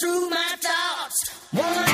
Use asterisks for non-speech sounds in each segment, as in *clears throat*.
through my thoughts, one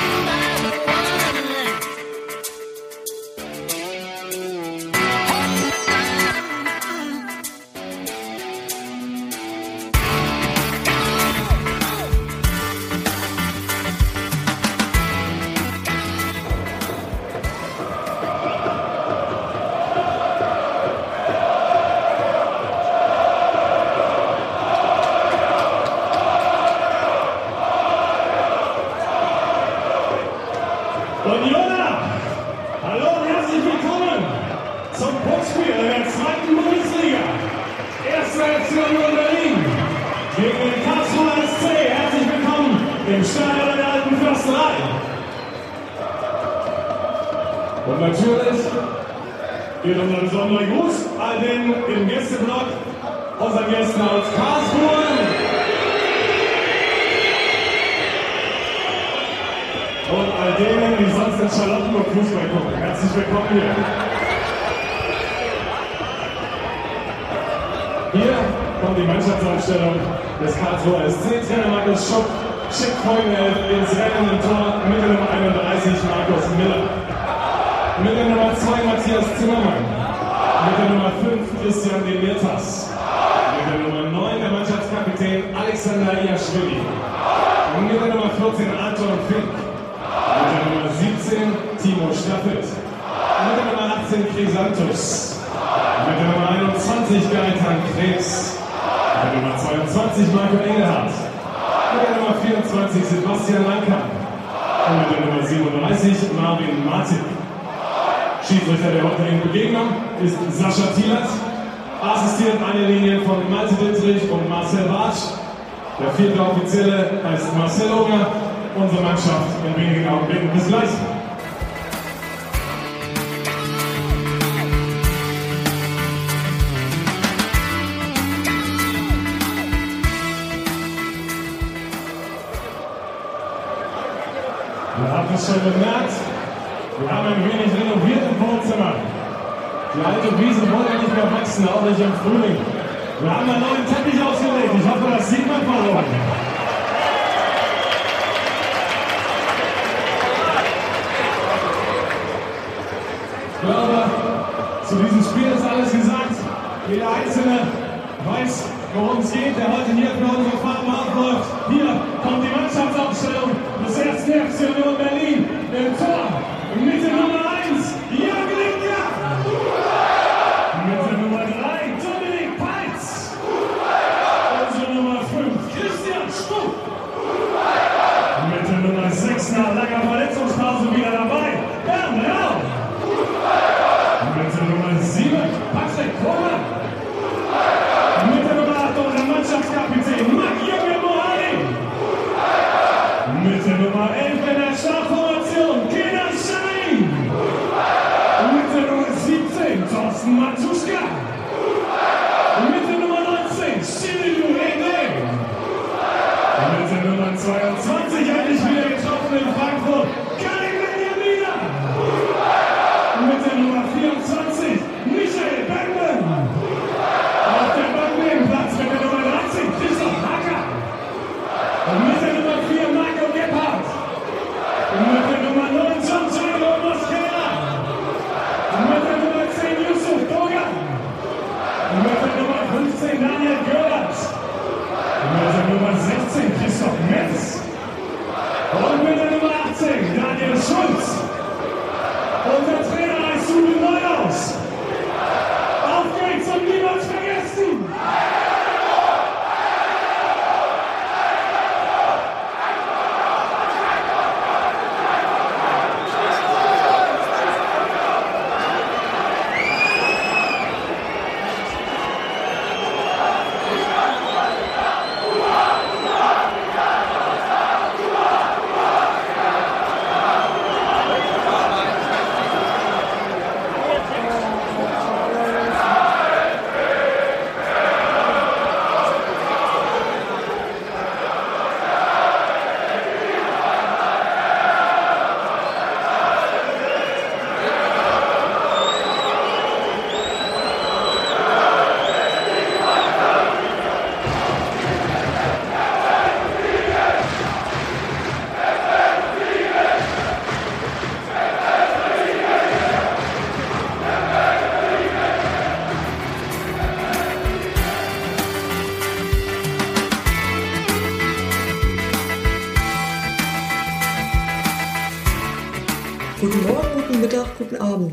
ins Rennen im Tor mit der Nummer 31 Markus Miller. Mit der Nummer 2 Matthias Zimmermann. Mit der Nummer 5 Christian Demirtas. Mit der Nummer 9 der Mannschaftskapitän Alexander Iaschwili. Mit der Nummer 14 Anton Fink. Mit der Nummer 17 Timo Staffelt. Mit der Nummer 18 Chrysanthus. Mit der Nummer 21 Gaetan Krebs. Mit der Nummer 22 Marco Engelhardt. Mit der Nummer 24 Sebastian Lanker. Und mit der Nummer 37 Marvin Martin. Schiedsrichter der heutigen Begegnung ist Sascha Thielert. Assistiert an den Linien von Malte Dittrich und Marcel Bartsch. Der vierte Offizielle heißt Marcel Unger. Unsere Mannschaft in wenigen Augenblicken. Bis gleich. Es schon bemerkt, wir haben ein wenig renoviert im Wohnzimmer. Die alte Wiese wollte nicht mehr wachsen, auch nicht im Frühling. Wir haben einen neuen Teppich ausgelegt. Ich hoffe, das sieht man von oben. Ich glaube, zu diesem Spiel ist alles gesagt. Jeder Einzelne weiß, worum es geht, der heute hier für unsere Farben aufläuft. Hier kommt die Mannschaftsaufstellung des 1. FC Union Berlin. Im Tor mit der Nummer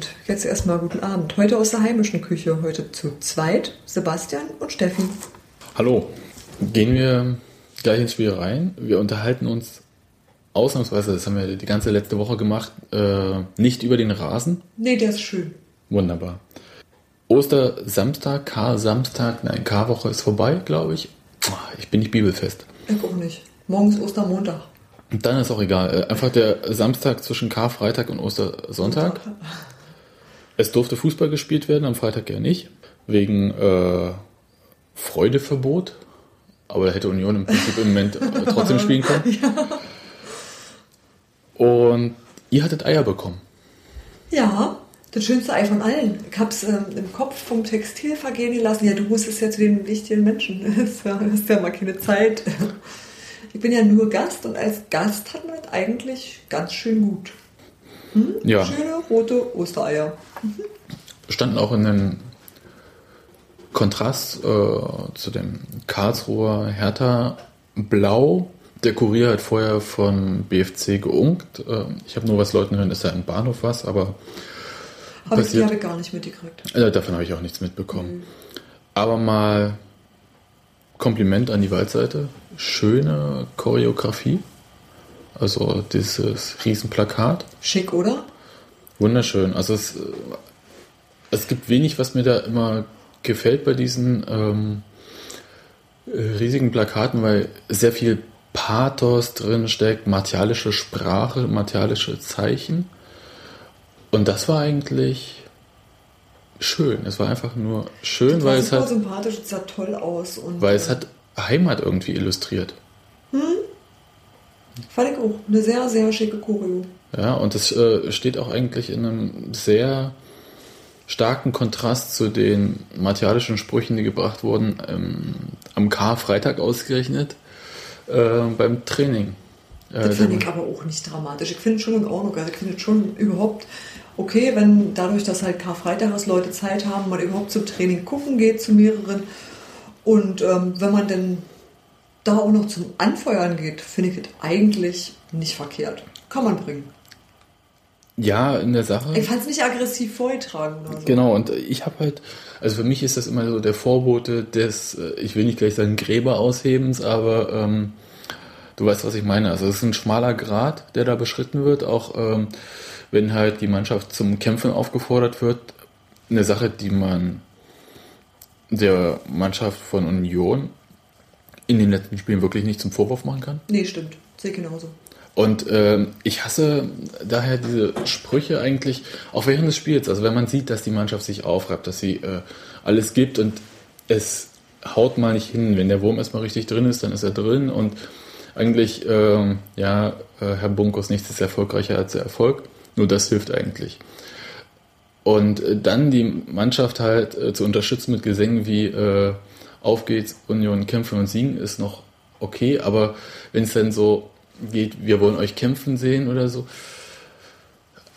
Abend. Jetzt erstmal guten Abend. Heute aus der heimischen Küche. Heute zu zweit Sebastian und Steffi. Hallo. Gehen wir gleich ins Spiel rein. Wir unterhalten uns ausnahmsweise, das haben wir die ganze letzte Woche gemacht, äh, nicht über den Rasen. Nee, der ist schön. Wunderbar. Ostersamstag, K-Samstag, nein, K-Woche ist vorbei, glaube ich. Ah, Ich bin nicht bibelfest. Ich auch nicht. Morgen ist Ostermontag. Und dann ist auch egal. Äh, Einfach der Samstag zwischen Karfreitag und Ostersonntag. Es durfte Fußball gespielt werden, am Freitag ja nicht. Wegen äh, Freudeverbot. Aber da hätte Union im Prinzip im Moment äh, *laughs* trotzdem spielen können. Und ihr hattet Eier bekommen. Ja, das schönste Ei von allen. Ich hab's ähm, im Kopf vom Textil vergehen gelassen. Ja, du musstest ja zu den wichtigen Menschen. *laughs* Das ist ja, das ist ja mal keine Zeit. Ich bin ja nur Gast und als Gast hat man es eigentlich ganz schön gut. Ja, Schöne rote Ostereier. Standen auch in einem Kontrast äh, zu dem Karlsruher Hertha Blau. Der Kurier hat vorher von BFC geunkt. Äh, ich habe nur was Leuten hören, ist da im Bahnhof was, aber Aber die Passiert. habe ich gar nicht mitgekriegt. äh, davon habe ich auch nichts mitbekommen. Aber mal Kompliment an die Waldseite. Schöne Choreografie. Also dieses Riesenplakat. Schick, oder? Wunderschön. Also es, es gibt wenig, was mir da immer gefällt bei diesen ähm, äh, riesigen Plakaten, weil sehr viel Pathos drin steckt, martialische Sprache, martialische Zeichen. Und das war eigentlich schön. Es war einfach nur schön, Das weil es hat, sympathisch, es sah toll aus. Und, weil es äh, hat Heimat irgendwie illustriert. Fand ich auch. Eine sehr, sehr schicke Choreo. Ja, und es äh, steht auch eigentlich in einem sehr starken Kontrast zu den martialischen Sprüchen, die gebracht wurden, ähm, am Karfreitag ausgerechnet, äh, beim Training. Äh, Das fand der- ich aber auch nicht dramatisch. Ich finde es schon in Ordnung. Also ich finde es schon überhaupt okay, wenn dadurch, dass halt Karfreitag ist, Leute Zeit haben, man überhaupt zum Training gucken geht, zu mehreren. Und ähm, wenn man dann da auch noch zum Anfeuern geht, finde ich es eigentlich nicht verkehrt. Kann man bringen. Ja, in der Sache. Ich fand es nicht aggressiv vorgetragen. Also. Genau, und ich habe halt, also für mich ist das immer so der Vorbote des, äh, ich will nicht gleich sagen Gräber aushebens, aber ähm, du weißt, was ich meine. Also es ist ein schmaler Grat, der da beschritten wird, auch ähm, wenn halt die Mannschaft zum Kämpfen aufgefordert wird. Eine Sache, die man der Mannschaft von Union in den letzten Spielen wirklich nicht zum Vorwurf machen kann. Nee, stimmt. Sehe genauso. Und ähm, ich hasse daher diese Sprüche eigentlich auch während des Spiels. Also wenn man sieht, dass die Mannschaft sich aufreibt, dass sie äh, alles gibt und es haut mal nicht hin. Wenn der Wurm erstmal richtig drin ist, dann ist er drin und eigentlich, ähm, ja, äh, Herr Bunkers, nichts ist erfolgreicher als der Erfolg. Nur das hilft eigentlich. Und äh, dann die Mannschaft halt äh, zu unterstützen mit Gesängen wie äh, Auf geht's, Union kämpfen und siegen ist noch okay, aber wenn es dann so geht, wir wollen euch kämpfen sehen oder so,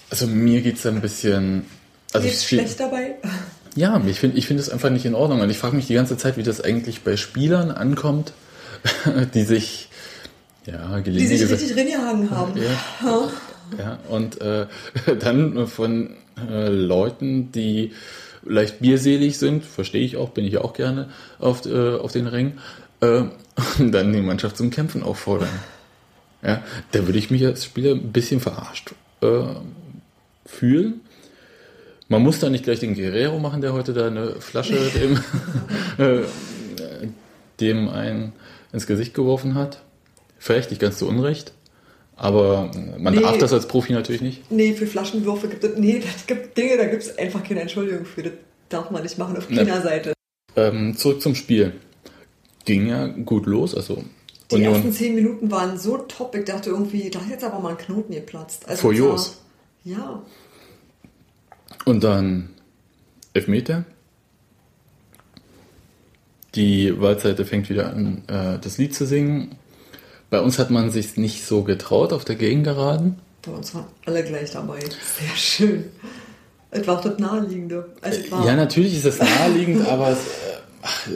also mir geht's da ein bisschen... Also es steht- schlecht dabei. *laughs* ja, ich finde ich finde es einfach nicht in Ordnung. Und ich frage mich die ganze Zeit, wie das eigentlich bei Spielern ankommt, *laughs* die sich, ja, Die sich richtig reingehangen haben. Ja. *laughs* Ja, und äh, dann von äh, Leuten, die leicht bierselig sind, verstehe ich auch, bin ich auch gerne auf, äh, auf den Ring, äh, und dann die Mannschaft zum Kämpfen auffordern. Ja, da würde ich mich als Spieler ein bisschen verarscht äh, fühlen. Man muss da nicht gleich den Guerrero machen, der heute da eine Flasche *laughs* dem, äh, dem einen ins Gesicht geworfen hat. Vielleicht nicht ganz zu Unrecht. Aber man Nee. darf das als Profi natürlich nicht. Nee, für Flaschenwürfe gibt es. Nee, das gibt Dinge, da gibt es einfach keine Entschuldigung für. Das darf man nicht machen auf Ne. keiner Seite. Ähm, zurück zum Spiel. Ging ja gut los. Also Die ersten Union zehn Minuten waren so top. Ich dachte irgendwie, da ist jetzt aber mal ein Knoten geplatzt. Also Furios. es war- Ja. und dann Elfmeter. Die Waldseite fängt wieder an, äh, das Lied zu singen. Bei uns hat man sich nicht so getraut auf der Gegengeraden. Bei uns waren alle gleich dabei. Sehr schön. Es war auch das Naheliegende. Also Ja, natürlich ist das naheliegend, *laughs* aber es, äh, ach,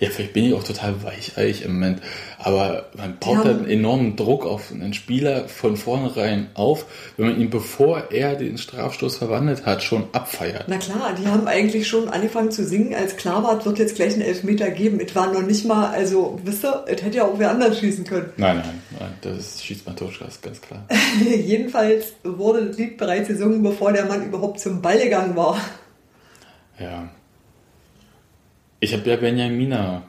Ja, vielleicht bin ich auch total weicheich im Moment, aber man baut halt einen enormen Druck auf einen Spieler von vornherein auf, wenn man ihn, bevor er den Strafstoß verwandelt hat, schon abfeiert. Na klar, die haben eigentlich schon angefangen zu singen, als klar war, es wird jetzt gleich einen Elfmeter geben. Es war noch nicht mal, also, wisst ihr, es hätte ja auch wer anders schießen können. Nein, nein, nein, das schießt Matuschka, ist ganz klar. *laughs* Jedenfalls wurde das Lied bereits gesungen, bevor der Mann überhaupt zum Ball gegangen war. Ja. Ich habe ja Benjamina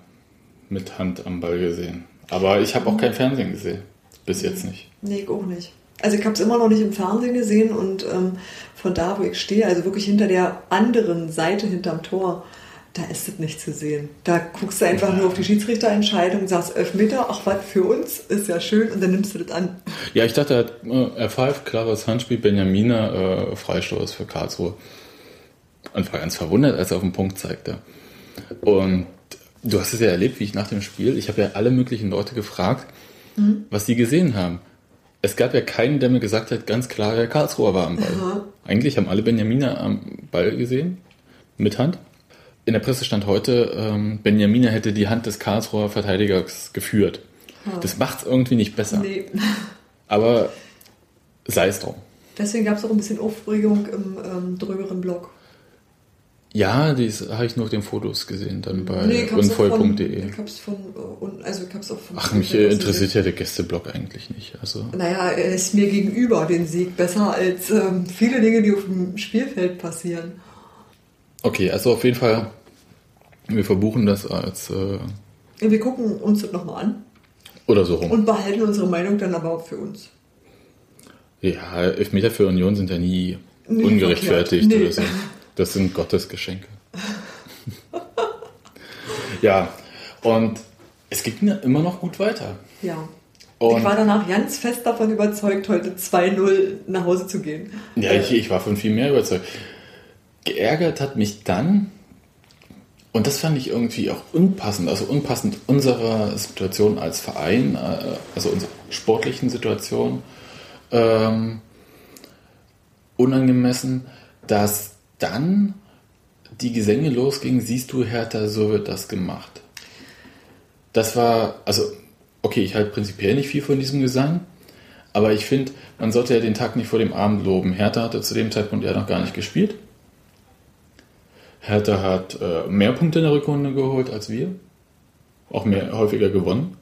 mit Hand am Ball gesehen. Aber ich habe auch kein Fernsehen gesehen. Bis jetzt nicht. Nee, ich auch nicht. Also ich habe es immer noch nicht im Fernsehen gesehen und ähm, von da, wo ich stehe, also wirklich hinter der anderen Seite, hinterm Tor, da ist es nicht zu sehen. Da guckst du einfach nur auf die Schiedsrichterentscheidung, sagst Elfmeter, ach was, für uns, ist ja schön und dann nimmst du das an. Ja, ich dachte, er, hat, äh, er pfeift klares Handspiel, Benjamina äh, Freistoß für Karlsruhe. Und war ganz verwundert, als er auf den Punkt zeigte. Und du hast es ja erlebt, wie ich nach dem Spiel, ich habe ja alle möglichen Leute gefragt, was die gesehen haben. Es gab ja keinen, der mir gesagt hat, ganz klar, der Karlsruher war am Ball. Eigentlich haben alle Benjamina am Ball gesehen, mit Hand. In der Presse stand heute, ähm, Benjamina hätte die Hand des Karlsruher Verteidigers geführt. Das macht es irgendwie nicht besser. Nee. *laughs* Aber sei es drum. Deswegen gab es auch ein bisschen Aufregung im ähm, drüberen Blog. Ja, das habe ich nur auf den Fotos gesehen, dann bei Nee, unvoll.de. ich hab's von, äh, also ich hab's auch von Ach, mich äh, interessiert ja der Gästeblog eigentlich nicht. Also, Naja, er ist mir gegenüber den Sieg besser als ähm, viele Dinge, die auf dem Spielfeld passieren. okay, also auf jeden Fall, wir verbuchen das als, äh, Wir gucken uns das nochmal an oder so rum. und behalten unsere Meinung dann aber auch für uns. ja, Elfmeter für Union sind ja nie Nee, ungerechtfertigt. Nee. oder so. Das sind Gottes Geschenke. *laughs* ja, und es geht mir immer noch gut weiter. Ja. Und- ich war danach ganz fest davon überzeugt, heute 2-0 nach Hause zu gehen. Ja, ich, ich war von viel mehr überzeugt. Geärgert hat mich dann, und das fand ich irgendwie auch unpassend, also unpassend unserer Situation als Verein, äh, also unserer sportlichen Situation, ähm, unangemessen, dass dann die Gesänge losgingen, siehst du Hertha, so wird das gemacht. Das war, also, okay, ich halte prinzipiell nicht viel von diesem Gesang, aber ich finde, man sollte ja den Tag nicht vor dem Abend loben. Hertha hatte zu dem Zeitpunkt ja noch gar nicht gespielt. Hertha hat äh, mehr Punkte in der Rückrunde geholt als wir. Auch mehr häufiger gewonnen.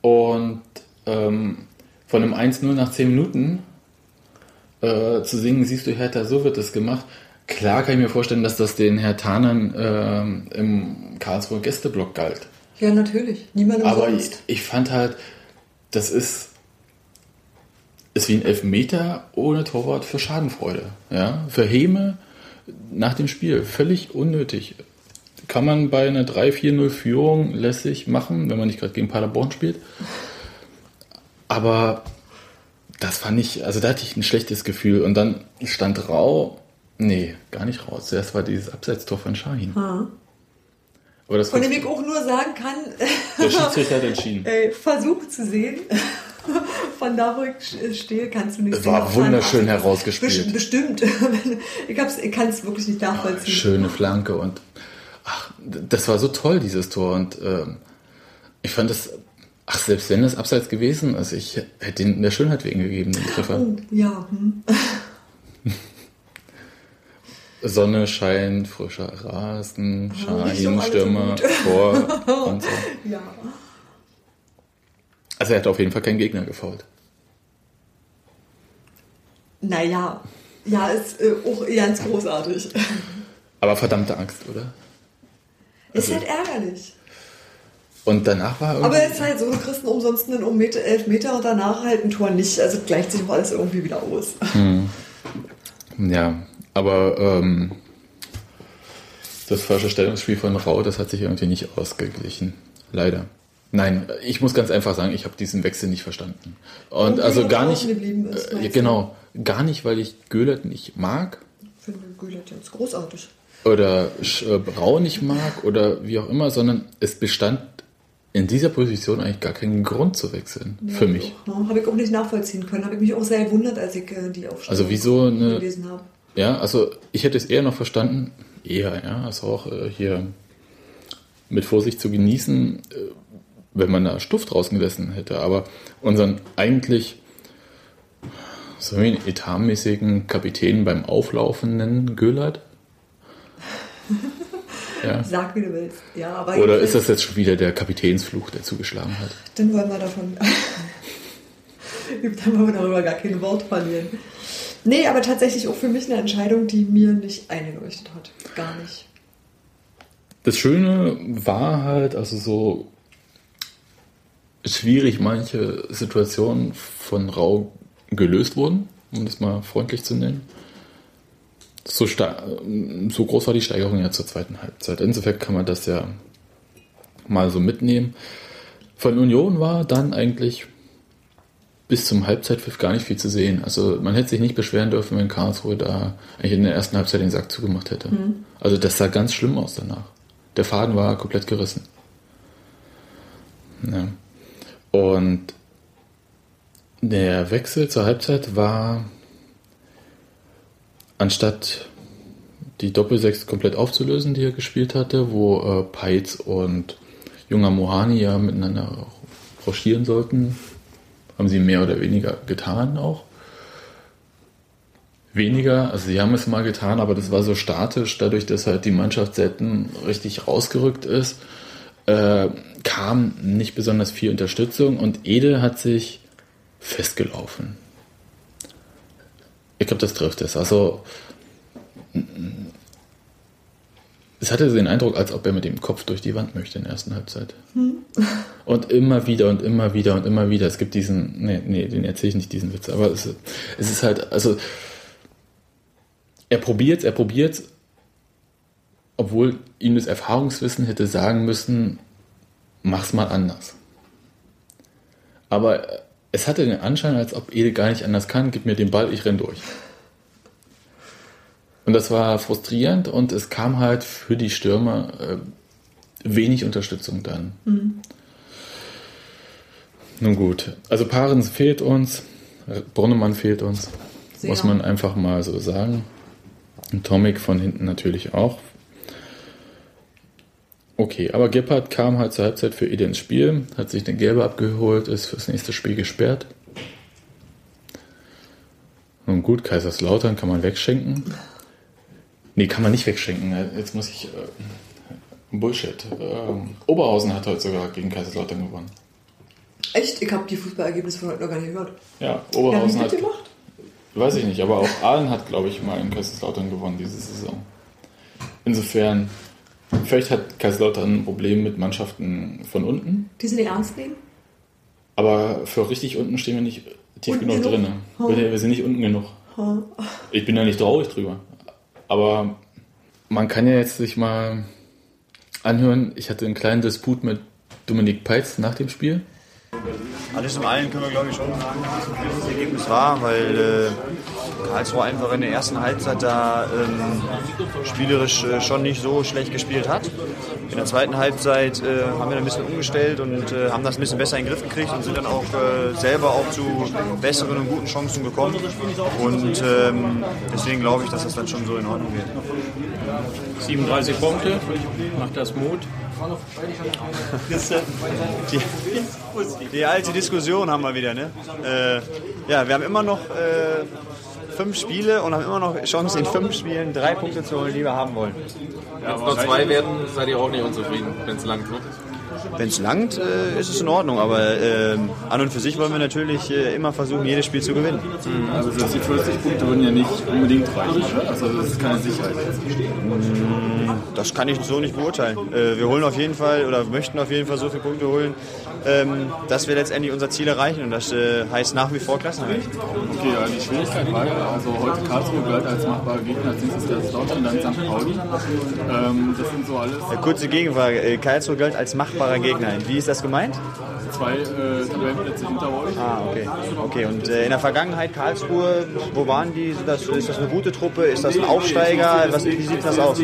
Und ähm, von einem 1-0 nach 10 Minuten äh, zu singen, siehst du Hertha, so wird das gemacht. Klar kann ich mir vorstellen, dass das den Herthanern ähm, im Karlsruher Gästeblock galt. Ja, natürlich. Niemand Aber ich, umsonst. ich fand halt, das ist, ist wie ein Elfmeter ohne Torwart für Schadenfreude. Ja? Für Häme nach dem Spiel. Völlig unnötig. Kann man bei einer 3-4-0 Führung lässig machen, wenn man nicht gerade gegen Paderborn spielt. Aber das fand ich, also da hatte ich ein schlechtes Gefühl. Und dann stand Rau, nee, gar nicht raus. Zuerst war dieses Abseitstor von Shahin. Von dem ich auch nur sagen kann, der Schiedsrichter hat entschieden. *laughs* ey, Versuch zu sehen. *laughs* Von da, wo ich stehe, kannst du nicht Es war wunderschön herausgespielt. Bestimmt. *laughs* Ich, ich kann es wirklich nicht nachvollziehen. Schöne Flanke und ach, das war so toll, dieses Tor. Und ähm, ich fand das, ach, selbst wenn das abseits gewesen ist, ich hätte den der Schönheit wegen gegeben, den Treffer. Oh, ja. Hm. *laughs* Sonne scheint, frischer Rasen, nicht Schein, Stürmer. Tor *laughs* und so. Ja. Also er hat auf jeden Fall keinen Gegner gefault. Naja. Ja, ist äh, auch ganz großartig. Aber verdammte Angst, oder? Ist Also- halt ärgerlich. Und danach war irgendwie... Aber es ist halt so, du kriegst einen umsonst einen um Meter, elf Meter und danach halt ein Tor nicht. Also gleicht sich auch alles irgendwie wieder aus. Ja, aber ähm, das falsche Stellungsspiel von Rau, das hat sich irgendwie nicht ausgeglichen. Leider. Nein, ich muss ganz einfach sagen, ich habe diesen Wechsel nicht verstanden. Und Und also gar nicht, ist, äh, genau, gar nicht, weil ich Göhlert nicht mag Ich finde Gülert jetzt großartig. oder äh, Rau nicht mag oder wie auch immer, sondern es bestand in dieser Position eigentlich gar keinen Grund zu wechseln für mich. Ja, habe ich auch nicht nachvollziehen können. Habe ich mich auch sehr gewundert, als ich äh, die Aufstellung Also wieso eine- gelesen habe. Ja, also ich hätte es eher noch verstanden, eher, ja, also auch äh, hier mit Vorsicht zu genießen, äh, wenn man da Stuft draußen gesessen hätte. Aber unseren eigentlich so einen etatmäßigen Kapitän beim Auflaufen nennen, Göhlert? *laughs* Ja. *laughs* Sag, wie du willst. Ja, aber Oder ist das jetzt schon wieder der Kapitänsfluch, der zugeschlagen hat? Dann wollen wir davon. *laughs* Dann wollen wir darüber gar kein Wort verlieren. Nee, aber tatsächlich auch für mich eine Entscheidung, die mir nicht eingeleuchtet hat. Gar nicht. Das Schöne war halt, also so schwierig manche Situationen von Rau gelöst wurden, um das mal freundlich zu nennen. So, so groß war die Steigerung ja zur zweiten Halbzeit. Insofern kann man das ja mal so mitnehmen. Von Union war dann eigentlich bis zum Halbzeitpfiff gar nicht viel zu sehen. Also man hätte sich nicht beschweren dürfen, wenn Karlsruhe da eigentlich in der ersten Halbzeit den Sack zugemacht hätte. Also das sah ganz schlimm aus danach. Der Faden war komplett gerissen. Ja. Und der Wechsel zur Halbzeit war, anstatt die Doppelsechs komplett aufzulösen, die er gespielt hatte, wo äh, Peitz und junger Mohani ja miteinander rochieren sollten, haben sie mehr oder weniger getan auch. Weniger, also sie haben es mal getan, aber das war so statisch, dadurch, dass halt die Mannschaft selten richtig rausgerückt ist, äh, kam nicht besonders viel Unterstützung und Ede hat sich festgelaufen. Ich glaube, das trifft es. Also es hatte den Eindruck, als ob er mit dem Kopf durch die Wand möchte in der ersten Halbzeit. Und immer wieder und immer wieder und immer wieder. Es gibt diesen, nee, nee, den erzähle ich nicht, diesen Witz, aber es, es ist halt, also er probiert, er probiert, obwohl ihm das Erfahrungswissen hätte sagen müssen, mach's mal anders. Aber es hatte den Anschein, als ob Ede gar nicht anders kann, gib mir den Ball, ich renn durch. Und das war frustrierend und es kam halt für die Stürmer äh, wenig Unterstützung dann. Nun gut, also Paarens fehlt uns, Brunnemann fehlt uns, Sehr. muss man einfach mal so sagen. Und Tomic von hinten natürlich auch. Okay, aber Gebhardt kam halt zur Halbzeit für Ede ins Spiel, hat sich den Gelbe abgeholt, ist fürs nächste Spiel gesperrt. Nun gut, Kaiserslautern kann man wegschenken. Nee, kann man nicht wegschenken. Jetzt muss ich. Äh, Bullshit. Ähm, Oberhausen hat heute sogar gegen Kaiserslautern gewonnen. Echt? Ich habe die Fußballergebnisse von heute noch gar nicht gehört. Ja, Ja, Oberhausen wie hat. mitgemacht? Weiß ich nicht, aber auch Aalen hat, glaube ich, mal in Kaiserslautern gewonnen diese Saison. Insofern, vielleicht hat Kaiserslautern ein Problem mit Mannschaften von unten, Die sind nicht ernst nehmen? aber für richtig unten stehen wir nicht tief Unten genug genug? drin. Hm. Wir, sind nicht unten genug. Ich bin da nicht traurig drüber. Aber man kann ja jetzt sich mal anhören, ich hatte einen kleinen Disput mit Dominik Peitz nach dem Spiel. Alles im allen können wir, glaube ich, schon sagen, wie das Ergebnis war, weil äh, Karlsruhe einfach in der ersten Halbzeit da ähm, spielerisch äh, schon nicht so schlecht gespielt hat. In der zweiten Halbzeit äh, haben wir ein bisschen umgestellt und äh, haben das ein bisschen besser in den Griff gekriegt und sind dann auch äh, selber auch zu besseren und guten Chancen gekommen. Und ähm, deswegen glaube ich, dass das dann schon so in Ordnung wird. 37 Punkte, macht das Mut. Die, die alte Diskussion haben wir wieder, ne? Äh, ja, wir haben immer noch äh, fünf Spiele und haben immer noch Chance, in fünf Spielen drei Punkte zu holen, die wir haben wollen. Wenn es noch zwei werden, seid ihr auch nicht unzufrieden, wenn es langt. Ne? Wenn es langt, äh, ist es in Ordnung, aber ähm, an und für sich wollen wir natürlich äh, immer versuchen, jedes Spiel zu gewinnen. Also dass die 40 Punkte würden ja nicht unbedingt reichen. Also das ist keine Sicherheit. Das kann ich so nicht beurteilen. Äh, wir holen auf jeden Fall oder möchten auf jeden Fall so viele Punkte holen, ähm, dass wir letztendlich unser Ziel erreichen und das äh, heißt nach wie vor Klassenerhalt. Okay, ja, die Schwierigkeit war ja, also heute Karlsruhe galt als machbarer Gegner, als nächstes Kaiserslautern, dann St. Pauli. Ähm, das sind so alles kurze Gegenfrage. Äh, Karlsruhe galt als machbarer Gegner. Wie ist das gemeint? Zwei äh, Tabellenplätze hinter euch. Ah, okay. Okay, und äh, in der Vergangenheit Karlsruhe, wo waren die? Das, ist das eine gute Truppe? Ist das ein Aufsteiger? Was, wie sieht das aus?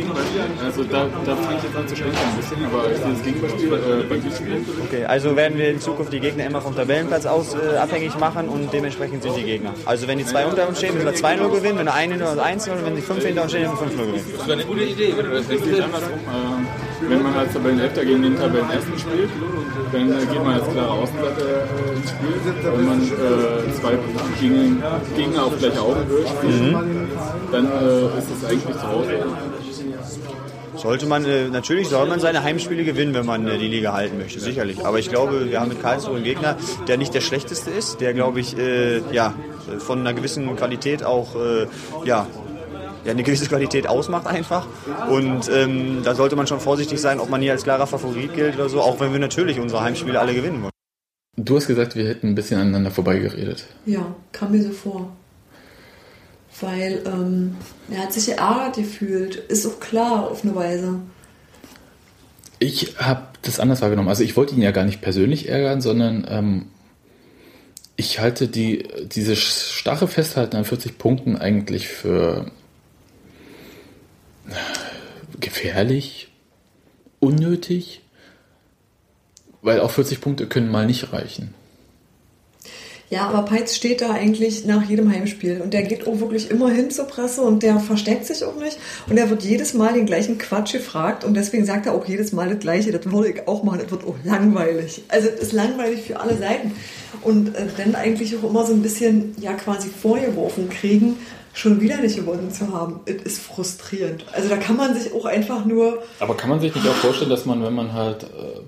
Also da, da fange ich jetzt an zu schwenken ein bisschen, aber ich sehe das Gegenbeispiel äh, beim Südspiel. Okay, also werden wir in Zukunft die Gegner immer vom Tabellenplatz aus äh, abhängig machen und dementsprechend sind die Gegner. Also wenn die zwei unter uns stehen, müssen wir 2-0 gewinnen, wenn eine hinter uns 1 und wenn die fünf hinter uns stehen, müssen wir 5-0 gewinnen. Das wäre eine gute Idee, wenn du das geht andersrum. Äh, wenn man als Tabellenelfter gegen den Tabellenersten spielt, dann äh, geht man als klare Außenseiter äh, ins Spiel. Wenn man äh, zwei gegen, Gegner auf gleicher Augenhöhe spielt, dann äh, ist es eigentlich zu Hause. Sollte man, äh, natürlich soll man seine Heimspiele gewinnen, wenn man äh, die Liga halten möchte, sicherlich. Aber ich glaube, wir haben mit Karlsruhe einen Gegner, der nicht der schlechteste ist, der, glaube ich, ja, von einer gewissen Qualität auch, ja, ja, eine gewisse Qualität ausmacht einfach. Und ähm, da sollte man schon vorsichtig sein, ob man hier als klarer Favorit gilt oder so, auch wenn wir natürlich unsere Heimspiele alle gewinnen wollen. Du hast gesagt, wir hätten ein bisschen aneinander vorbeigeredet. Ja, kam mir so vor. Weil ähm, er hat sich geärgert gefühlt. Ist auch klar auf eine Weise. Ich habe das anders wahrgenommen. Also ich wollte ihn ja gar nicht persönlich ärgern, sondern ähm, ich halte die, diese starre Festhalten an 40 Punkten eigentlich für gefährlich, unnötig, weil auch 40 Punkte können mal nicht reichen. Ja, aber Peitz steht da eigentlich nach jedem Heimspiel und der geht auch wirklich immer hin zur Presse und der versteckt sich auch nicht und er wird jedes Mal den gleichen Quatsch gefragt und deswegen sagt er auch jedes Mal das Gleiche. Das würde ich auch machen, das wird auch langweilig. Also das ist langweilig für alle Seiten und äh, dann eigentlich auch immer so ein bisschen ja quasi vorgeworfen kriegen, schon wieder nicht gewonnen zu haben. Es ist frustrierend. Also da kann man sich auch einfach nur Aber kann man sich nicht auch vorstellen, dass man, wenn man halt, äh,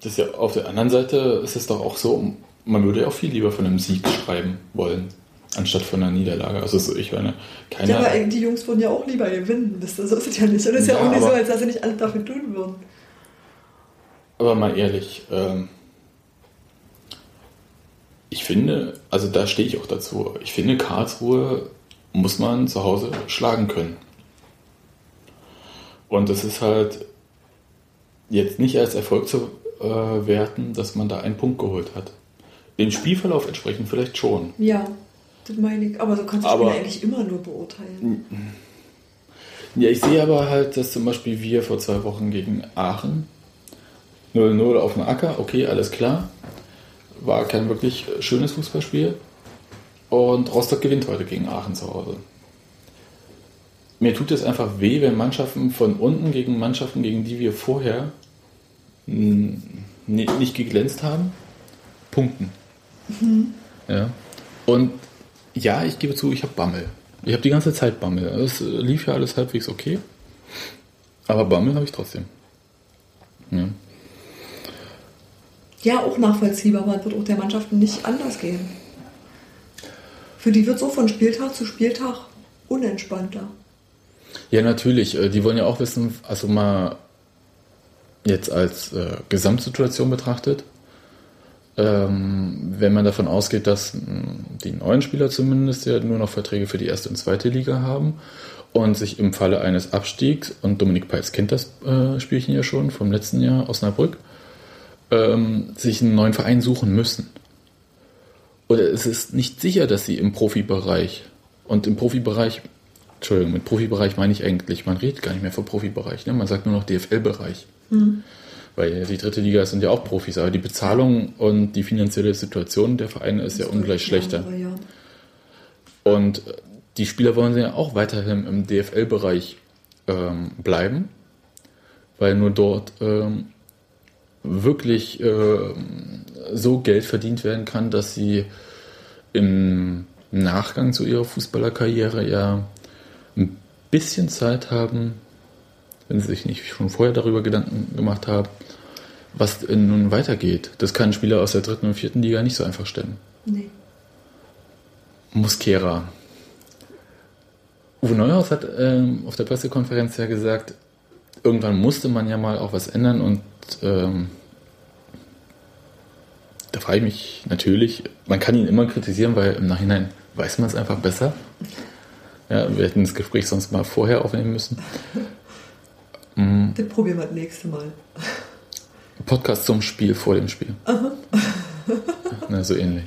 das ist ja auf der anderen Seite ist es doch auch so, man würde ja auch viel lieber von einem Sieg schreiben wollen, anstatt von einer Niederlage. Also so, ich meine, keiner. Ja, aber die Jungs würden ja auch lieber gewinnen. Das, so ist es ja nicht. Und es ist ja, Ja, auch nicht so, als dass sie nicht alles dafür tun würden. Aber mal ehrlich, ähm, ich finde, also da stehe ich auch dazu, ich finde, Karlsruhe muss man zu Hause schlagen können. Und es ist halt jetzt nicht als Erfolg zu äh, werten, dass man da einen Punkt geholt hat. Den Spielverlauf entsprechend vielleicht schon. Ja, das meine ich. Aber so kannst du Aber- Spiele eigentlich immer nur beurteilen. Ja, ich sehe aber halt, dass zum Beispiel wir vor zwei Wochen gegen Aachen 0-0 auf dem Acker, okay, alles klar. War kein wirklich schönes Fußballspiel. Und Rostock gewinnt heute gegen Aachen zu Hause. Mir tut es einfach weh, wenn Mannschaften von unten gegen Mannschaften, gegen die wir vorher nicht geglänzt haben, punkten. Ja. Und ja, ich gebe zu, ich habe Bammel. Ich habe die ganze Zeit Bammel. Es lief ja alles halbwegs okay. Aber Bammel habe ich trotzdem. Ja. Ja, auch nachvollziehbar, aber es wird auch der Mannschaften nicht anders gehen. Für die wird so von Spieltag zu Spieltag unentspannter. ja, natürlich. äh, Die wollen ja auch wissen, also mal jetzt als äh, Gesamtsituation betrachtet, ähm, wenn man davon ausgeht, dass mh, die neuen Spieler zumindest ja nur noch Verträge für die erste und zweite Liga haben und sich im Falle eines Abstiegs, und Dominik Peitz kennt das äh, Spielchen ja schon vom letzten Jahr Osnabrück, ähm, sich einen neuen Verein suchen müssen. Oder es ist nicht sicher, dass sie im Profibereich und im Profibereich, Entschuldigung, mit Profibereich meine ich eigentlich, man redet gar nicht mehr vom Profibereich, ne? man sagt nur noch DFL-Bereich. Weil die dritte Liga sind ja auch Profis, aber die Bezahlung und die finanzielle Situation der Vereine ist ja ungleich schlechter. Aber ja. Und die Spieler wollen ja auch weiterhin im DFL-Bereich ähm, bleiben, weil nur dort ähm, wirklich ähm, so Geld verdient werden kann, dass sie im Nachgang zu ihrer Fußballerkarriere ja ein bisschen Zeit haben, wenn sie sich nicht schon vorher darüber Gedanken gemacht haben, was nun weitergeht. Das kann ein Spieler aus der dritten und vierten Liga nicht so einfach stemmen. Nee. Muskera. Uwe Neuhaus hat ähm, auf der Pressekonferenz ja gesagt, irgendwann musste man ja mal auch was ändern und ähm, da frage ich mich natürlich, man kann ihn immer kritisieren, weil im Nachhinein weiß man es einfach besser. Ja, wir hätten das Gespräch sonst mal vorher aufnehmen müssen. Das probieren wir das nächste Mal. Podcast zum Spiel vor dem Spiel. *laughs* Na, so ähnlich.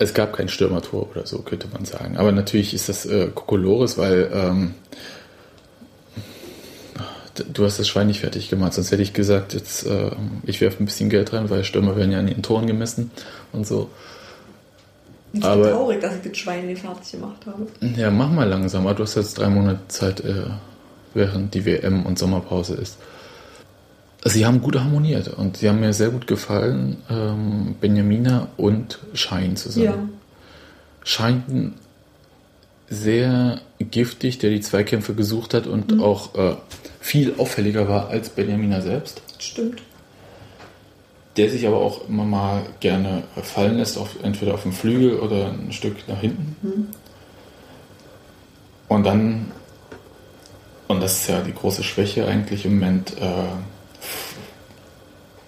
Es gab kein Stürmertor oder so, könnte man sagen. Aber natürlich ist das äh, Kokolores, weil ähm, du hast das Schwein nicht fertig gemacht. Sonst hätte ich gesagt, jetzt äh, ich werfe ein bisschen Geld rein, weil Stürmer werden ja an ihren Toren gemessen und so. Ich bin Aber- traurig, dass ich das Schwein nicht fertig gemacht habe. Ja, mach mal langsam. Aber du hast jetzt drei Monate Zeit, äh, während die WM und Sommerpause ist. Sie haben gut harmoniert und sie haben mir sehr gut gefallen, ähm, Benjamina und Schein zusammen. Ja. Schein sehr giftig, der die Zweikämpfe gesucht hat und auch äh, viel auffälliger war als Benjamina selbst. Stimmt. Der sich aber auch immer mal gerne fallen lässt, auf, entweder auf dem Flügel oder ein Stück nach hinten. Und dann, und das ist ja die große Schwäche eigentlich im Moment, äh,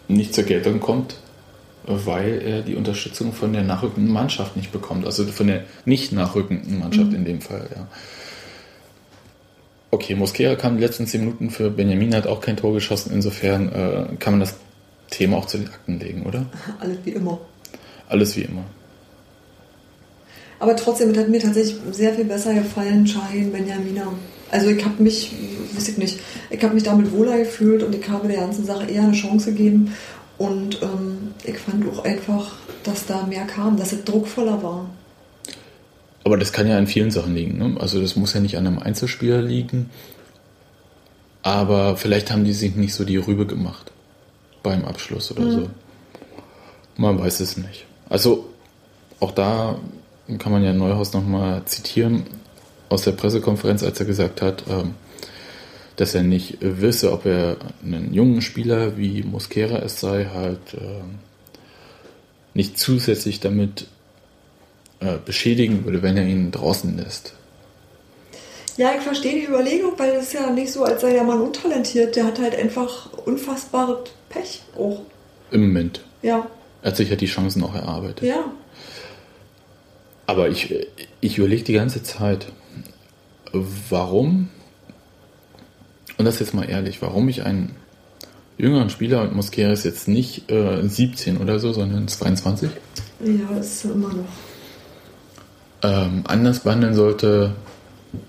nicht zur Geltung kommt, weil er die Unterstützung von der nachrückenden Mannschaft nicht bekommt. Also von der nicht nachrückenden Mannschaft in dem Fall, ja. Okay, Mosquera kam die letzten 10 Minuten für Benjamin, hat auch kein Tor geschossen. Insofern äh, kann man das Thema auch zu den Akten legen, oder? *laughs* Alles wie immer. Alles wie immer. Aber trotzdem hat mir tatsächlich sehr viel besser gefallen, Shahin Benjamina. Also ich habe mich, weiß ich nicht, ich habe mich damit wohler gefühlt und ich habe der ganzen Sache eher eine Chance gegeben. Und ähm, ich fand auch einfach, dass da mehr kam, dass es druckvoller war. Aber das kann ja an vielen Sachen liegen. Ne? Also das muss ja nicht an einem Einzelspieler liegen. Aber vielleicht haben die sich nicht so die Rübe gemacht beim Abschluss oder so. Man weiß es nicht. Also auch da kann man ja Neuhaus nochmal zitieren aus der Pressekonferenz, als er gesagt hat, ähm, dass er nicht wisse, ob er einen jungen Spieler wie Mosquera es sei, halt ähm, nicht zusätzlich damit äh, beschädigen würde, wenn er ihn draußen lässt. Ja, ich verstehe die Überlegung, weil es ist ja nicht so, als sei der Mann untalentiert. Der hat halt einfach unfassbares Pech auch. Im Moment. Ja, Er hat sich ja die Chancen auch erarbeitet. ja. Aber ich, ich überlege die ganze Zeit, warum, und das jetzt mal ehrlich, warum ich einen jüngeren Spieler, und Mosquera ist jetzt nicht äh, 17 oder so, sondern 22, Ja, ist immer noch. Ähm, anders behandeln sollte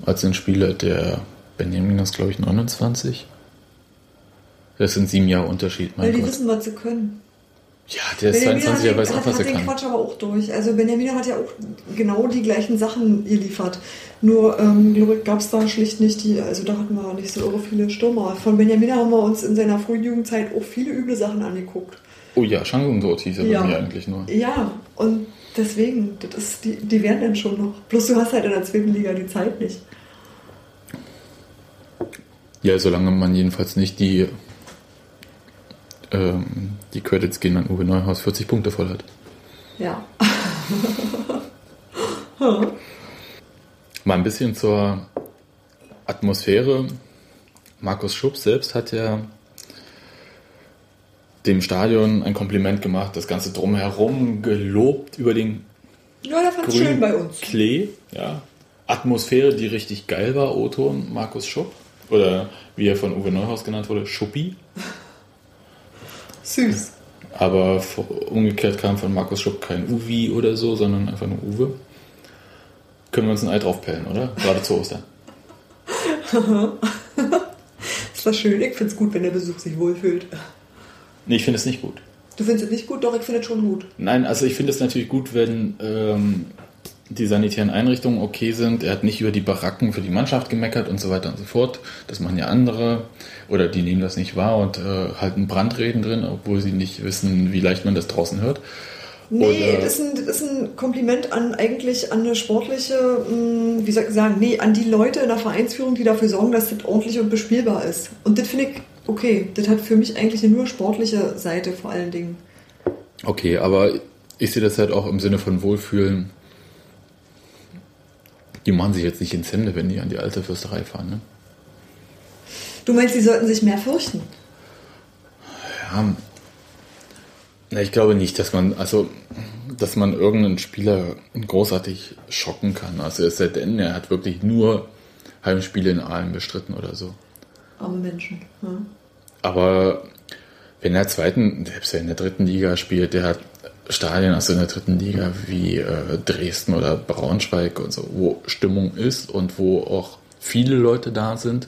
als ein Spieler, der Benjamin ist, glaube ich, 29. Das sind sieben Jahre Unterschied, Weil die Gott. wissen, was sie können. Ja, der ist 22, der weiß auch, hat, was hat er den kann. Quatsch aber auch durch. Also Benjamin hat ja auch genau die gleichen Sachen geliefert. Nur, ähm, glaube ich, gab es da schlicht nicht die, also da hatten wir nicht so irre viele Stürmer. Von Benjamin haben wir uns in seiner frühen Jugendzeit auch viele üble Sachen angeguckt. Oh ja, Chancendot hieß er Ja. bei mir eigentlich nur. Ja, und deswegen, das ist, die, die werden dann schon noch. Bloß du hast halt in der zweiten Liga die Zeit nicht. Ja, solange man jedenfalls nicht die, ähm, die Credits gehen an Uwe Neuhaus 40 Punkte voll hat. Ja. *laughs* Mal ein bisschen zur Atmosphäre. Markus Schupp selbst hat ja dem Stadion ein Kompliment gemacht, das Ganze drumherum gelobt über den Ja, der fand es schön grünen bei uns. Klee. Ja. Atmosphäre, die richtig geil war, O-Ton Markus Schupp. Oder wie er von Uwe Neuhaus genannt wurde, Schuppi. *laughs* Süß. Aber umgekehrt kam von Markus Schupp kein Uwi oder so, sondern einfach nur Uwe. Können wir uns ein Ei draufpellen, oder? Gerade zu Ostern. Ist *laughs* das schön? Ich finde es gut, wenn der Besuch sich wohlfühlt. Nee, ich finde es nicht gut. Du findest es nicht gut, doch ich finde es schon gut. Nein, also ich finde es natürlich gut, wenn ähm, die sanitären Einrichtungen okay sind. Er hat nicht über die Baracken für die Mannschaft gemeckert und so weiter und so fort. Das machen ja andere. Oder die nehmen das nicht wahr und äh, halten Brandreden drin, obwohl sie nicht wissen, wie leicht man das draußen hört. Nee, Oder- das, ist ein, das ist ein Kompliment an eigentlich an eine sportliche, mh, wie soll ich sagen, nee, an die Leute in der Vereinsführung, die dafür sorgen, dass das ordentlich und bespielbar ist. Und das finde ich okay. Das hat für mich eigentlich eine nur sportliche Seite vor allen Dingen. Okay, aber ich sehe das halt auch im Sinne von Wohlfühlen. Die machen sich jetzt nicht ins Hemde, wenn die an die alte Fürsterei fahren. Ne? Du meinst, sie sollten sich mehr fürchten? Ja, na, ich glaube nicht, dass man, also, dass man irgendeinen Spieler großartig schocken kann. Also es sei denn, er hat wirklich nur Heimspiele in Aalen bestritten oder so. Arme Menschen. Ja. Aber wenn er zweiten, selbst in der dritten Liga spielt, der hat Stadien, also in der dritten Liga wie äh, Dresden oder Braunschweig und so, wo Stimmung ist und wo auch viele Leute da sind.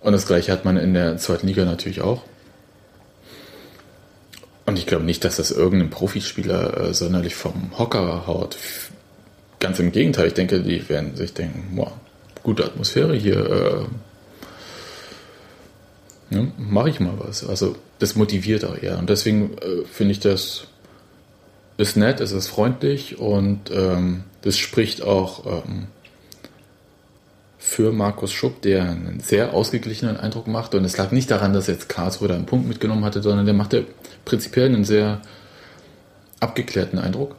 Und das gleiche hat man in der zweiten Liga natürlich auch. Und ich glaube nicht, dass das irgendein Profispieler äh, sonderlich vom Hocker haut. Ganz im Gegenteil, ich denke, die werden sich denken, boah, gute Atmosphäre hier, äh, ne, mache ich mal was. Also das motiviert auch eher. Und deswegen äh, finde ich das ist nett, es ist freundlich und ähm, das spricht auch ähm, für Markus Schupp, der einen sehr ausgeglichenen Eindruck macht. Und es lag nicht daran, dass jetzt Karlsruhe da einen Punkt mitgenommen hatte, sondern der machte prinzipiell einen sehr abgeklärten Eindruck.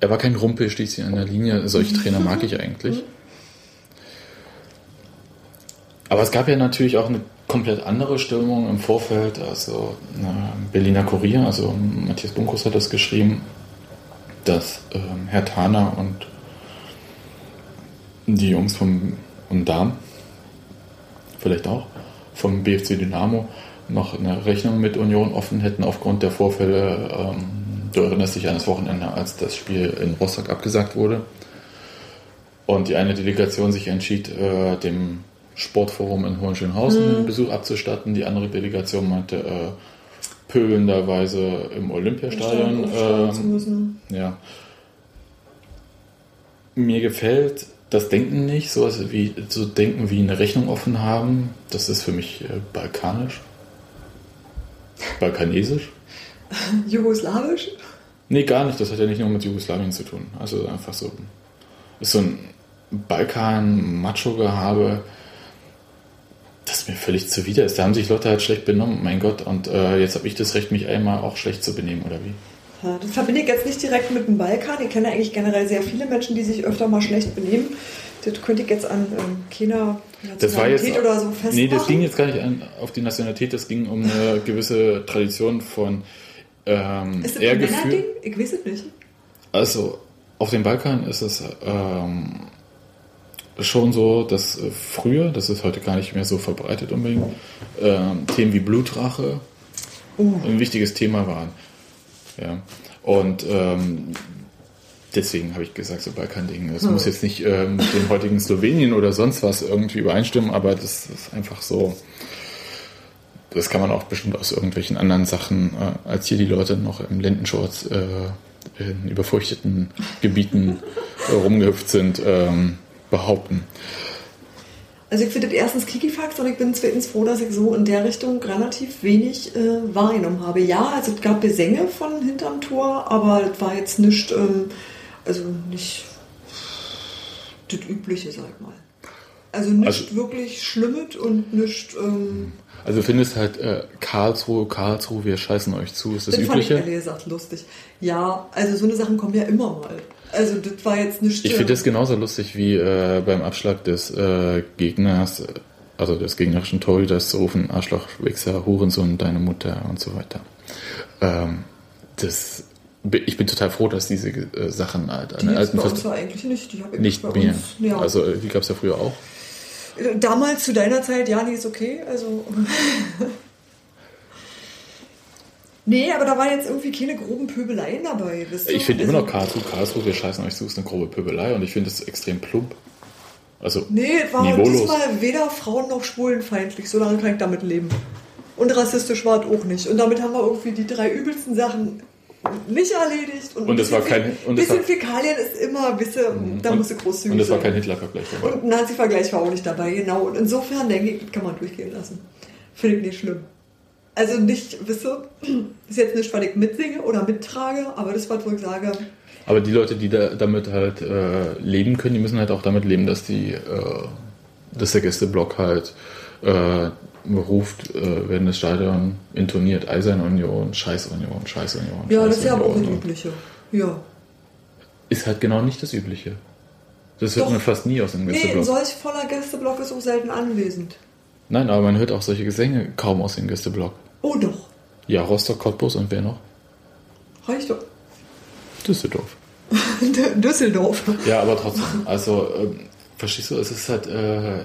Er war kein Rumpelstilzchen an der Linie. Solche Trainer mag ich eigentlich. Aber es gab ja natürlich auch eine komplett andere Stimmung im Vorfeld. Also na, Berliner Kurier, also Matthias Bunkus hat das geschrieben, dass ähm, Herr Thaner und die Jungs vom und Damen, vielleicht auch, vom BFC Dynamo noch eine Rechnung mit Union offen hätten aufgrund der Vorfälle. Ähm, du erinnerst dich an das Wochenende, als das Spiel in Rostock abgesagt wurde. Und die eine Delegation sich entschied, äh, dem Sportforum in Hohenschönhausen einen Besuch abzustatten. Die andere Delegation meinte, äh, pöbelnderweise im Olympiastadion. Zu ähm, ja. Mir gefällt das Denken nicht, so also wie so denken wie eine Rechnung offen haben. Das ist für mich äh, balkanisch. Balkanesisch? *laughs* Jugoslawisch? Nee, gar nicht. Das hat ja nicht nur mit Jugoslawien zu tun. Also einfach so. Ist so ein Balkan-Macho-Gehabe, das mir völlig zuwider ist. Da haben sich Leute halt schlecht benommen, mein Gott. Und äh, jetzt habe ich das Recht, mich einmal auch schlecht zu benehmen, oder wie? Ja, das verbinde ich jetzt nicht direkt mit dem Balkan. Ich kenne eigentlich generell sehr viele Menschen, die sich öfter mal schlecht benehmen. Das könnte ich jetzt an ähm, keiner war jetzt, Nationalität oder so festmachen. nee, das ging jetzt gar nicht an, auf die Nationalität, das ging um eine *laughs* gewisse Tradition von ähm, Ist das ein. Männerding? Ich weiß es nicht. Also auf dem Balkan ist es ähm, schon so, dass äh, früher, das ist heute gar nicht mehr so verbreitet unbedingt, ähm, Themen wie Blutrache Oh. ein wichtiges Thema waren. Ja. Und ähm, deswegen habe ich gesagt, so Balkan-Ding. Das muss jetzt nicht ähm, mit dem heutigen Slowenien oder sonst was irgendwie übereinstimmen, aber das ist einfach so. Das kann man auch bestimmt aus irgendwelchen anderen Sachen, äh, als hier die Leute noch im Lendenschurz äh, in überfurchteten Gebieten äh, rumgehüpft sind, ähm, behaupten. Also ich finde das erstens Kikifax und ich bin zweitens froh, dass ich so in der Richtung relativ wenig äh, wahrgenommen habe. Ja, also es gab Gesänge von hinterm Tor, aber das war jetzt nicht, ähm, also nicht das Übliche, sag ich mal. Also nicht Also- wirklich Schlimmes und nicht, ähm, Also du findest halt äh, Karlsruhe, Karlsruhe, wir scheißen euch zu, ist das, das fand ich Übliche? ehrlich gesagt lustig. Ja, also so eine Sachen kommen ja immer mal. Also das war jetzt nicht... Ich äh, finde das genauso lustig wie äh, beim Abschlag des äh, Gegners, äh, also des gegnerischen Torhüters zu rufen, Arschloch, Wichser, Hurensohn, deine Mutter und so weiter. Ähm, das, ich bin total froh, dass diese äh, Sachen halt an die alten bei uns ja eigentlich nicht. Die ich nicht bei mehr. uns. Ja. Also äh, die gab es ja früher auch. Damals zu deiner Zeit, ja, die ist okay. Also. *laughs* nee, aber da waren jetzt irgendwie keine groben Pöbeleien dabei. Wisst ihr? Ich finde also, immer noch Karlsruhe, Karlsruhe, wir scheißen euch zu, ist eine grobe Pöbelei und ich finde das extrem plump. Also Nee, es war niveaulos. diesmal weder Frauen noch schwulenfeindlich. So lange kann ich damit leben. Und rassistisch war es auch nicht. Und damit haben wir irgendwie die drei übelsten Sachen nicht erledigt. Und, Und es war kein- Ein es bisschen Fäkalien ist immer, wisst ihr, da musst du großzügig Und es war kein Hitler-Vergleich dabei. Und ein Nazi-Vergleich war auch nicht dabei, genau. Und insofern denke ich, das kann man durchgehen lassen. Finde ich nicht schlimm. Also nicht, wisst ihr, *clears throat* ist jetzt nicht, weil ich mitsinge oder mittrage, aber das war, wo ich sage, Aber die Leute, die da, damit halt äh, leben können, die müssen halt auch damit leben, dass die, äh, dass der Gästeblock halt äh, ruft, äh, wenn das Stadion intoniert, Eisern Union, Scheiß Union, Scheiß Union. ja, Scheiß das ist ja aber auch das Union. Übliche. Ja. Ist halt genau nicht das Übliche. Das hört Doch. man fast nie aus dem Nee, ein Gästeblock. solch voller Gästeblock ist auch selten anwesend. Nein, aber man hört auch solche Gesänge kaum aus dem Gästeblock. Oh doch, Ja, Rostock, Cottbus und wer noch? reicht doch. Düsseldorf. *laughs* Düsseldorf. Ja, aber trotzdem, also, ähm, verstehst du, es ist halt, äh,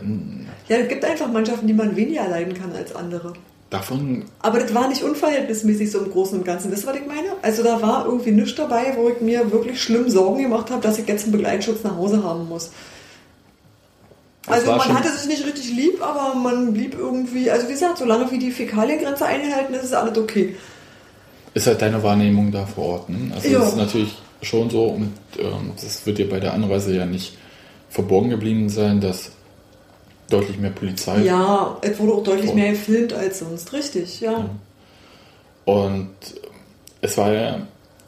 Ja, es gibt einfach Mannschaften, die man weniger leiden kann als andere. davon Aber das war nicht unverhältnismäßig so im Großen und Ganzen. Wisst ihr, was ich meine? Also da war irgendwie nichts dabei, wo ich mir wirklich schlimm Sorgen gemacht habe, dass ich jetzt einen Begleitschutz nach Hause haben muss. Das Also man hatte sich nicht richtig lieb, aber man blieb irgendwie, also wie gesagt, solange wie die Fäkaliengrenze einhalten, ist es alles okay. ist halt deine Wahrnehmung da vor Ort. Ne? Also Ja. das ist natürlich schon so und ähm, das wird dir bei der Anreise ja nicht verborgen geblieben sein, dass deutlich mehr Polizei. Ja, es wurde auch deutlich mehr gefilmt als sonst, richtig, ja. Und es war ja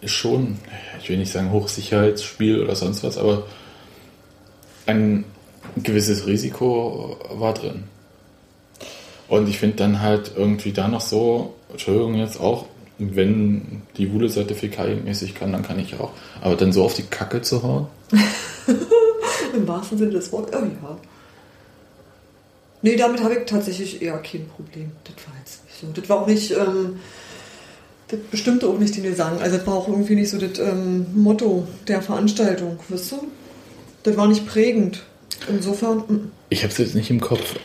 schon, ich will nicht sagen Hochsicherheitsspiel oder sonst was, aber ein gewisses Risiko war drin. Und ich finde dann halt irgendwie da noch so, Entschuldigung jetzt auch, wenn die Wule mäßig kann, dann kann ich auch. Aber dann so auf die Kacke zu hauen, *laughs* Im wahrsten Sinne des Wortes, oh ja. Nee, damit habe ich tatsächlich eher kein Problem. Das war jetzt nicht so. Das war auch nicht, ähm, das bestimmte auch nicht den Gesang. Also das war auch irgendwie nicht so das ähm, Motto der Veranstaltung, weißt du? Das war nicht prägend. Insofern, mm. ich habe es jetzt nicht im Kopf.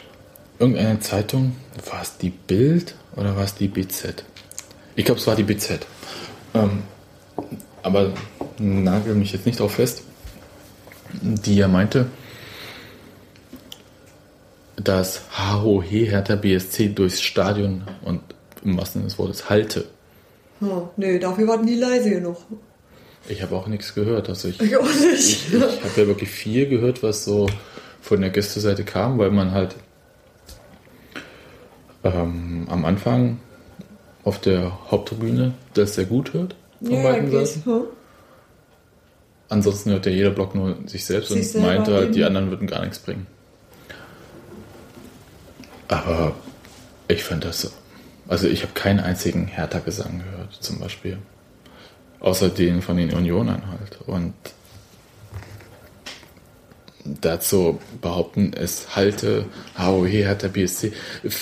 Irgendeine Zeitung, war es die Bild oder war es die BZ? Ich glaube, es war die BZ. Ähm, aber nagel mich jetzt nicht drauf fest. Die ja meinte, dass HOH Hertha BSC durchs Stadion und im wahrsten Sinne des Wortes halte. ja, nee, dafür war das nie leise genug. Ich habe auch nichts gehört. Also ich, Ich auch nicht. ich, ich habe ja wirklich viel gehört, was so von der Gästeseite kam, weil man halt ähm, am Anfang auf der Haupttribüne das sehr gut hört. Von Ja, beiden. Seiten. Ja. Ansonsten hört ja jeder Block nur sich selbst Sich und selber meinte halt, die anderen würden gar nichts bringen. Aber ich fand das. Also ich habe keinen einzigen Hertha-Gesang gehört, zum Beispiel. Außer den von den Unionern halt. Und dazu behaupten, es halte HOE Hertha BSC.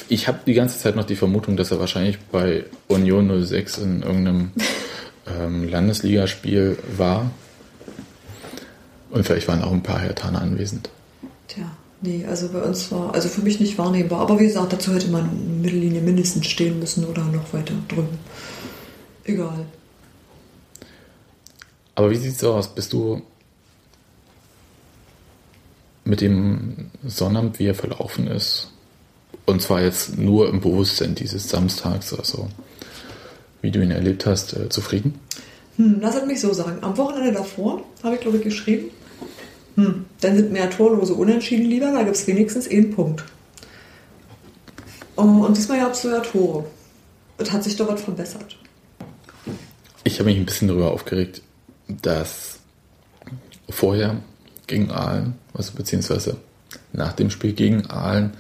Ich habe die ganze Zeit noch die Vermutung, dass er wahrscheinlich bei Union 06 in irgendeinem *laughs* ähm, Landesligaspiel war. Und vielleicht waren auch ein paar Hertaner anwesend. Tja, nee, also bei uns war, also für mich nicht wahrnehmbar. Aber wie gesagt, dazu hätte man in Mittellinie mindestens stehen müssen oder noch weiter drüben. Egal. Aber wie sieht's aus? Bist du mit dem Sonnabend, wie er verlaufen ist, und zwar jetzt nur im Bewusstsein dieses Samstags, also wie du ihn erlebt hast, äh, zufrieden? Hm, lass es mich so sagen. Am Wochenende davor habe ich, glaube ich, geschrieben, hm, dann sind mehr torlose Unentschieden lieber, da gibt es wenigstens einen Punkt. Oh, Und diesmal gab es sogar Tore. Es hat sich doch was verbessert. Ich habe mich ein bisschen darüber aufgeregt, dass vorher gegen Aalen, also beziehungsweise nach dem Spiel gegen Aalen,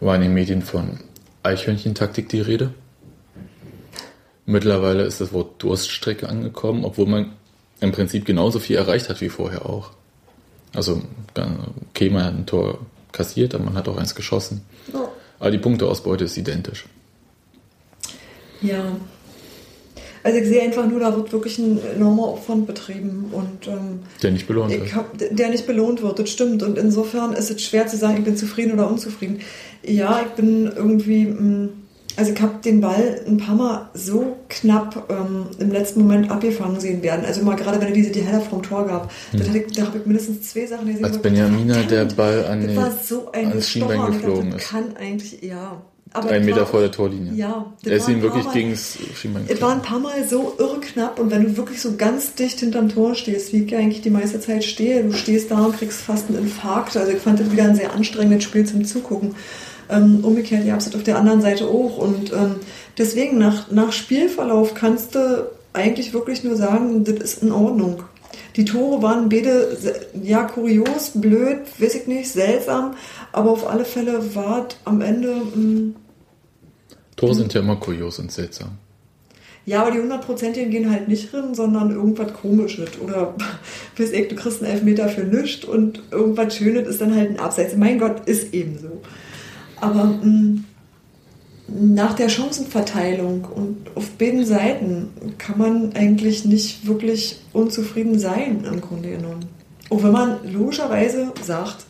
war in den Medien von Eichhörnchen-Taktik die Rede. Mittlerweile ist das Wort Durststrecke angekommen, obwohl man im Prinzip genauso viel erreicht hat wie vorher auch. Also, okay, man hat ein Tor kassiert, aber man hat auch eins geschossen. Oh. Aber die Punkteausbeute ist identisch. Ja. Also ich sehe einfach nur, da wird wirklich ein enormer Aufwand betrieben und ähm, Der nicht belohnt wird. hab, der nicht belohnt wird, das stimmt. Und insofern ist es schwer zu sagen, ich bin zufrieden oder unzufrieden. Ja, ich bin irgendwie, mh, also ich habe den Ball ein paar Mal so knapp ähm, im letzten Moment abgefangen sehen werden. Also mal gerade, wenn er diese die Header vom Tor gab, hatte ich, da habe ich mindestens zwei Sachen gesehen. Hm. Als Benjamina der Ball an das den- war so ein ans Schienbein geflogen dachte, ist. Kann eigentlich, ja. Aber Ein das Meter war vor der Torlinie. Ja. das Er ist ihm wirklich Mal- Schienbein es war ein paar Mal so irre knapp und wenn du wirklich so ganz dicht hinterm Tor stehst, wie ich ja eigentlich die meiste Zeit stehe, du stehst da und kriegst fast einen Infarkt. Also ich fand das wieder ein sehr anstrengendes Spiel zum Zugucken. Ähm, umgekehrt, ja, es auf der anderen Seite auch. Und ähm, deswegen, nach, nach Spielverlauf kannst du eigentlich wirklich nur sagen, das ist in Ordnung. Die Tore waren beide, ja, kurios, blöd, weiß ich nicht, seltsam, aber auf alle Fälle war es am Ende, mh, Tore sind ja immer kurios und seltsam. Ja, aber die hundertprozentigen gehen halt nicht drin, sondern irgendwas Komisches. Oder *laughs* bis ich, du kriegst einen Elfmeter für nichts und irgendwas Schönes ist dann halt ein Abseits. Mein Gott, ist eben so. Aber mh, nach der Chancenverteilung und auf beiden Seiten kann man eigentlich nicht wirklich unzufrieden sein, im Grunde genommen. Auch wenn man logischerweise sagt,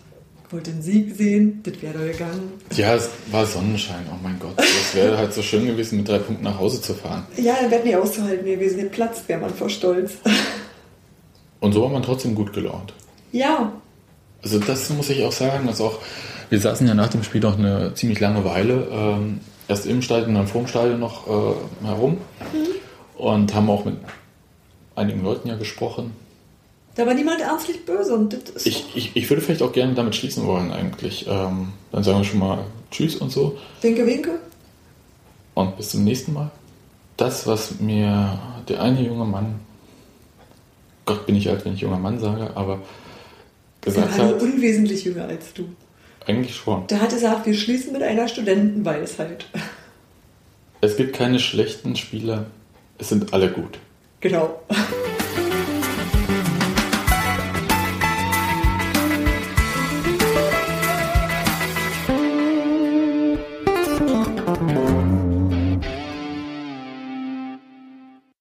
wollte den Sieg sehen, das wäre doch gegangen. Ja, es war Sonnenschein, oh mein Gott. Es wäre halt so schön gewesen, mit drei Punkten nach Hause zu fahren. Ja, dann wäre nicht auszuhalten gewesen. Den Platz wäre man vor Stolz. Und so war man trotzdem gut gelaunt. ja, Also das muss ich auch sagen, also auch, wir saßen ja nach dem Spiel noch eine ziemlich lange Weile, ähm, erst im Stadion, dann vor dem Stadion noch äh, herum und haben auch mit einigen Leuten ja gesprochen. Da war niemand ernstlich böse und das ist Ich, ich, ich würde vielleicht auch gerne damit schließen wollen eigentlich. Ähm, dann sagen wir schon mal Tschüss und so. Winke, winke. Und bis zum nächsten Mal. Das, was mir der eine junge Mann, Gott bin ich alt, wenn ich junger Mann sage, aber Der gesagt nur hat, unwesentlich jünger als du. eigentlich schon. Der hat gesagt, wir schließen mit einer Studentenweisheit. Es gibt keine schlechten Spieler, es sind alle gut. Genau.